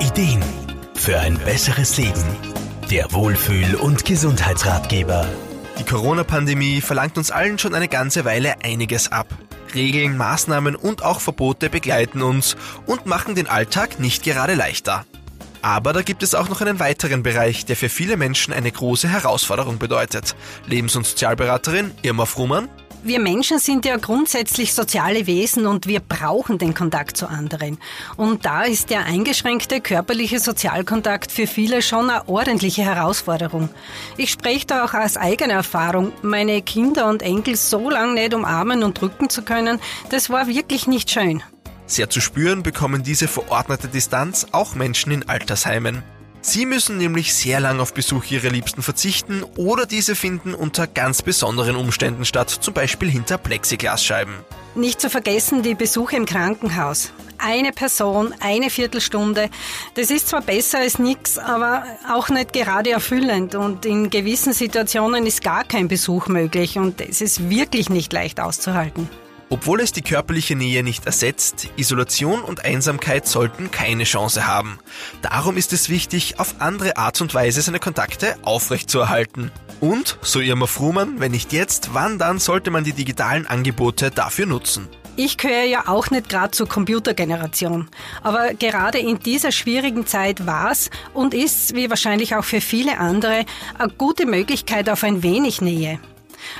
Ideen für ein besseres Leben. Der Wohlfühl- und Gesundheitsratgeber. Die Corona-Pandemie verlangt uns allen schon eine ganze Weile einiges ab. Regeln, Maßnahmen und auch Verbote begleiten uns und machen den Alltag nicht gerade leichter. Aber da gibt es auch noch einen weiteren Bereich, der für viele Menschen eine große Herausforderung bedeutet. Lebens- und Sozialberaterin Irma Frumann wir Menschen sind ja grundsätzlich soziale Wesen und wir brauchen den Kontakt zu anderen. Und da ist der eingeschränkte körperliche Sozialkontakt für viele schon eine ordentliche Herausforderung. Ich spreche da auch aus eigener Erfahrung. Meine Kinder und Enkel so lange nicht umarmen und drücken zu können, das war wirklich nicht schön. Sehr zu spüren bekommen diese verordnete Distanz auch Menschen in Altersheimen. Sie müssen nämlich sehr lang auf Besuch ihrer Liebsten verzichten oder diese finden unter ganz besonderen Umständen statt, zum Beispiel hinter Plexiglasscheiben. Nicht zu vergessen die Besuche im Krankenhaus. Eine Person, eine Viertelstunde. Das ist zwar besser als nichts, aber auch nicht gerade erfüllend. Und in gewissen Situationen ist gar kein Besuch möglich und es ist wirklich nicht leicht auszuhalten. Obwohl es die körperliche Nähe nicht ersetzt, Isolation und Einsamkeit sollten keine Chance haben. Darum ist es wichtig, auf andere Art und Weise seine Kontakte aufrechtzuerhalten. Und, so Irma Frumann, wenn nicht jetzt, wann dann sollte man die digitalen Angebote dafür nutzen? Ich gehöre ja auch nicht gerade zur Computergeneration. Aber gerade in dieser schwierigen Zeit war es und ist, wie wahrscheinlich auch für viele andere, eine gute Möglichkeit auf ein wenig Nähe.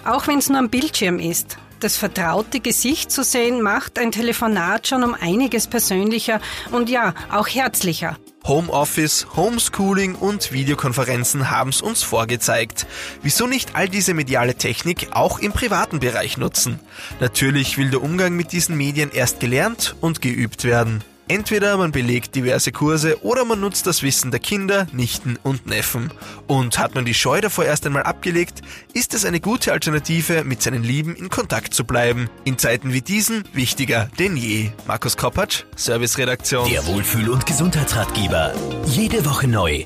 Auch wenn es nur am Bildschirm ist. Das vertraute Gesicht zu sehen macht ein Telefonat schon um einiges persönlicher und ja, auch herzlicher. Homeoffice, Homeschooling und Videokonferenzen haben es uns vorgezeigt. Wieso nicht all diese mediale Technik auch im privaten Bereich nutzen? Natürlich will der Umgang mit diesen Medien erst gelernt und geübt werden. Entweder man belegt diverse Kurse oder man nutzt das Wissen der Kinder, Nichten und Neffen. Und hat man die Scheu davor erst einmal abgelegt, ist es eine gute Alternative, mit seinen Lieben in Kontakt zu bleiben. In Zeiten wie diesen wichtiger denn je. Markus Koppatsch, Serviceredaktion. Der Wohlfühl- und Gesundheitsratgeber. Jede Woche neu